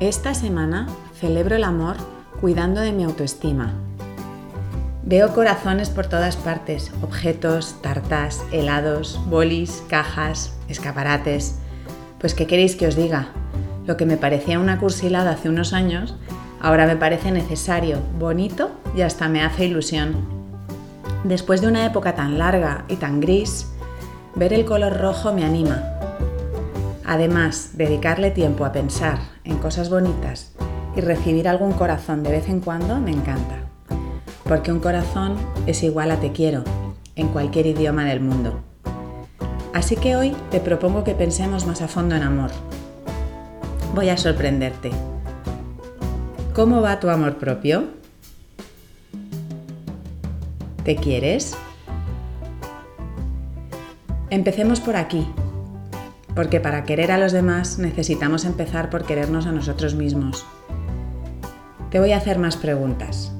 Esta semana celebro el amor cuidando de mi autoestima. Veo corazones por todas partes, objetos, tartas, helados, bolis, cajas, escaparates. Pues ¿qué queréis que os diga? Lo que me parecía una cursilada hace unos años, ahora me parece necesario, bonito y hasta me hace ilusión. Después de una época tan larga y tan gris, ver el color rojo me anima. Además, dedicarle tiempo a pensar en cosas bonitas y recibir algún corazón de vez en cuando me encanta. Porque un corazón es igual a te quiero en cualquier idioma del mundo. Así que hoy te propongo que pensemos más a fondo en amor. Voy a sorprenderte. ¿Cómo va tu amor propio? ¿Te quieres? Empecemos por aquí, porque para querer a los demás necesitamos empezar por querernos a nosotros mismos. Te voy a hacer más preguntas.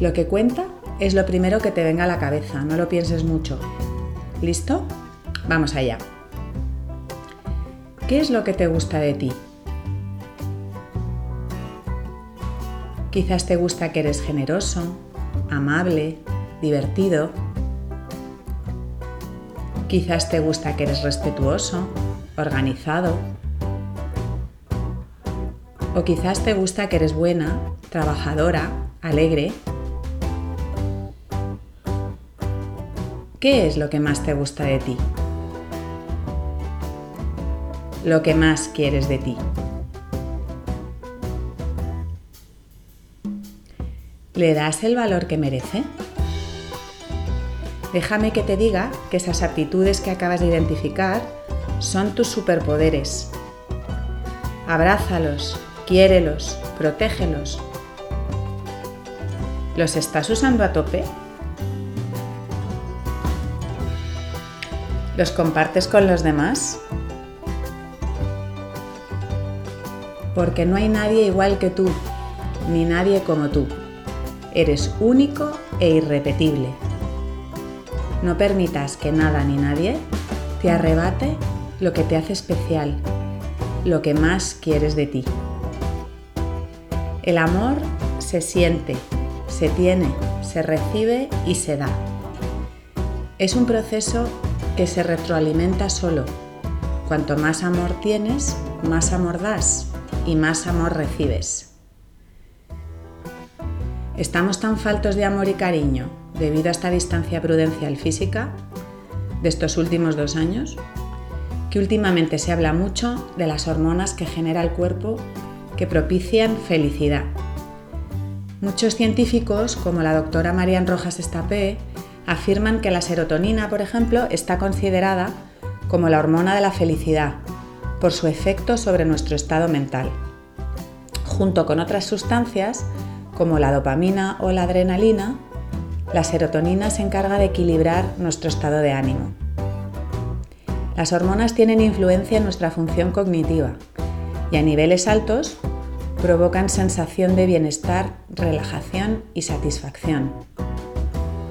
Lo que cuenta es lo primero que te venga a la cabeza, no lo pienses mucho. ¿Listo? Vamos allá. ¿Qué es lo que te gusta de ti? Quizás te gusta que eres generoso, amable, divertido, Quizás te gusta que eres respetuoso, organizado. O quizás te gusta que eres buena, trabajadora, alegre. ¿Qué es lo que más te gusta de ti? Lo que más quieres de ti. ¿Le das el valor que merece? Déjame que te diga que esas aptitudes que acabas de identificar son tus superpoderes. Abrázalos, quiérelos, protégelos. ¿Los estás usando a tope? ¿Los compartes con los demás? Porque no hay nadie igual que tú, ni nadie como tú. Eres único e irrepetible. No permitas que nada ni nadie te arrebate lo que te hace especial, lo que más quieres de ti. El amor se siente, se tiene, se recibe y se da. Es un proceso que se retroalimenta solo. Cuanto más amor tienes, más amor das y más amor recibes. Estamos tan faltos de amor y cariño debido a esta distancia prudencial física de estos últimos dos años, que últimamente se habla mucho de las hormonas que genera el cuerpo que propician felicidad. Muchos científicos, como la doctora Marian Rojas Estapé, afirman que la serotonina, por ejemplo, está considerada como la hormona de la felicidad por su efecto sobre nuestro estado mental, junto con otras sustancias como la dopamina o la adrenalina, la serotonina se encarga de equilibrar nuestro estado de ánimo. Las hormonas tienen influencia en nuestra función cognitiva y a niveles altos provocan sensación de bienestar, relajación y satisfacción,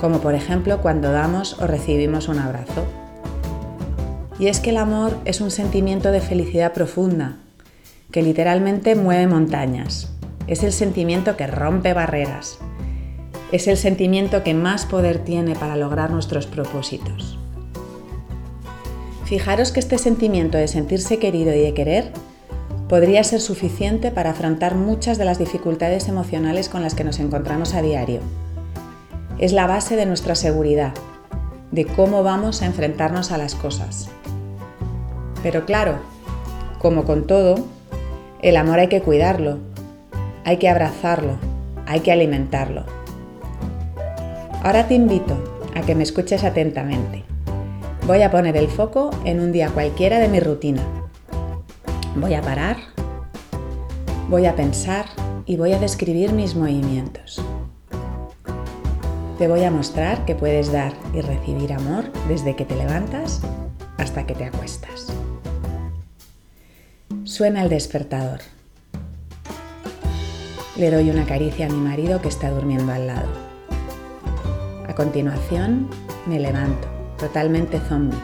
como por ejemplo cuando damos o recibimos un abrazo. Y es que el amor es un sentimiento de felicidad profunda, que literalmente mueve montañas. Es el sentimiento que rompe barreras, es el sentimiento que más poder tiene para lograr nuestros propósitos. Fijaros que este sentimiento de sentirse querido y de querer podría ser suficiente para afrontar muchas de las dificultades emocionales con las que nos encontramos a diario. Es la base de nuestra seguridad, de cómo vamos a enfrentarnos a las cosas. Pero claro, como con todo, el amor hay que cuidarlo, hay que abrazarlo, hay que alimentarlo. Ahora te invito a que me escuches atentamente. Voy a poner el foco en un día cualquiera de mi rutina. Voy a parar, voy a pensar y voy a describir mis movimientos. Te voy a mostrar que puedes dar y recibir amor desde que te levantas hasta que te acuestas. Suena el despertador. Le doy una caricia a mi marido que está durmiendo al lado. A continuación, me levanto, totalmente zombie,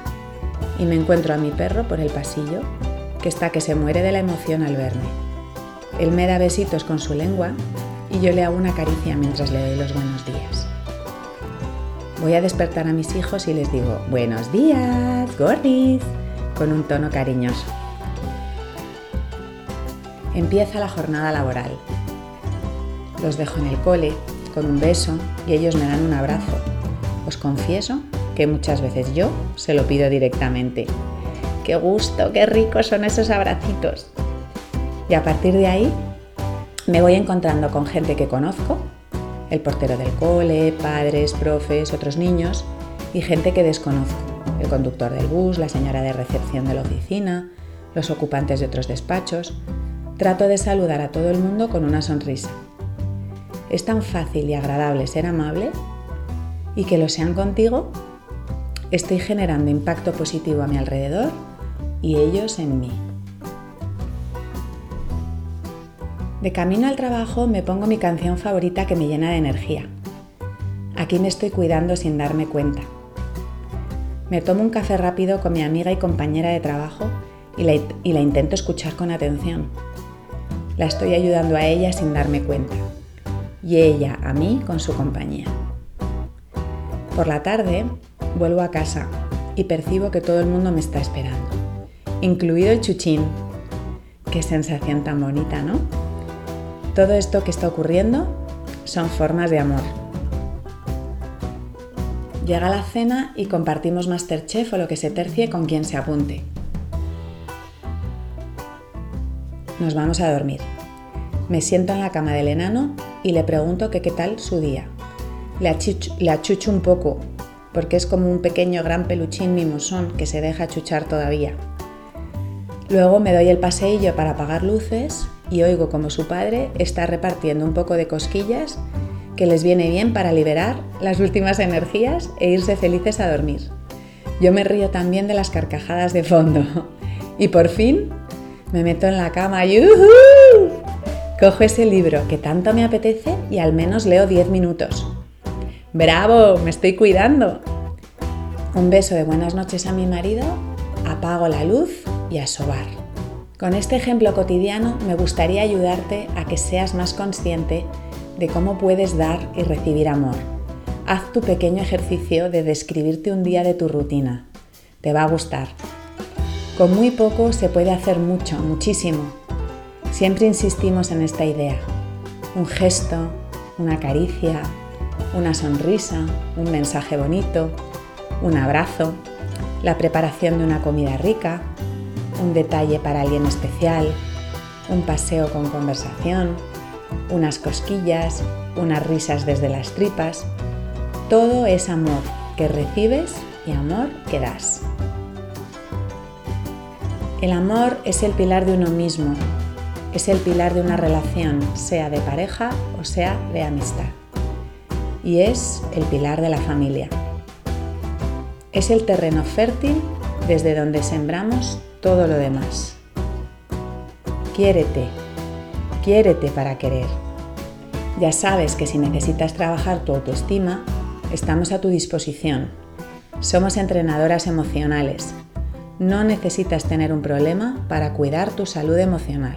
y me encuentro a mi perro por el pasillo, que está que se muere de la emoción al verme. Él me da besitos con su lengua y yo le hago una caricia mientras le doy los buenos días. Voy a despertar a mis hijos y les digo, buenos días, gordis, con un tono cariñoso. Empieza la jornada laboral. Los dejo en el cole con un beso y ellos me dan un abrazo. Os confieso que muchas veces yo se lo pido directamente. ¡Qué gusto, qué ricos son esos abracitos! Y a partir de ahí me voy encontrando con gente que conozco, el portero del cole, padres, profes, otros niños y gente que desconozco, el conductor del bus, la señora de recepción de la oficina, los ocupantes de otros despachos. Trato de saludar a todo el mundo con una sonrisa. Es tan fácil y agradable ser amable y que lo sean contigo. Estoy generando impacto positivo a mi alrededor y ellos en mí. De camino al trabajo me pongo mi canción favorita que me llena de energía. Aquí me estoy cuidando sin darme cuenta. Me tomo un café rápido con mi amiga y compañera de trabajo y la, y la intento escuchar con atención. La estoy ayudando a ella sin darme cuenta y ella a mí con su compañía. Por la tarde vuelvo a casa y percibo que todo el mundo me está esperando, incluido el chuchín. Qué sensación tan bonita, ¿no? Todo esto que está ocurriendo son formas de amor. Llega la cena y compartimos Masterchef o lo que se tercie con quien se apunte. Nos vamos a dormir. Me siento en la cama del enano y le pregunto qué tal su día. Le achucho, un poco, porque es como un pequeño gran peluchín mimosón que se deja achuchar todavía. Luego me doy el paseillo para apagar luces y oigo como su padre está repartiendo un poco de cosquillas que les viene bien para liberar las últimas energías e irse felices a dormir. Yo me río también de las carcajadas de fondo. Y por fin me meto en la cama. ¡Yuhu! Cojo ese libro que tanto me apetece y al menos leo 10 minutos. ¡Bravo! Me estoy cuidando. Un beso de buenas noches a mi marido, apago la luz y a sobar. Con este ejemplo cotidiano me gustaría ayudarte a que seas más consciente de cómo puedes dar y recibir amor. Haz tu pequeño ejercicio de describirte un día de tu rutina. Te va a gustar. Con muy poco se puede hacer mucho, muchísimo. Siempre insistimos en esta idea. Un gesto, una caricia, una sonrisa, un mensaje bonito, un abrazo, la preparación de una comida rica, un detalle para alguien especial, un paseo con conversación, unas cosquillas, unas risas desde las tripas. Todo es amor que recibes y amor que das. El amor es el pilar de uno mismo, es el pilar de una relación, sea de pareja o sea de amistad. Y es el pilar de la familia. Es el terreno fértil desde donde sembramos todo lo demás. Quiérete, quiérete para querer. Ya sabes que si necesitas trabajar tu autoestima, estamos a tu disposición. Somos entrenadoras emocionales. No necesitas tener un problema para cuidar tu salud emocional.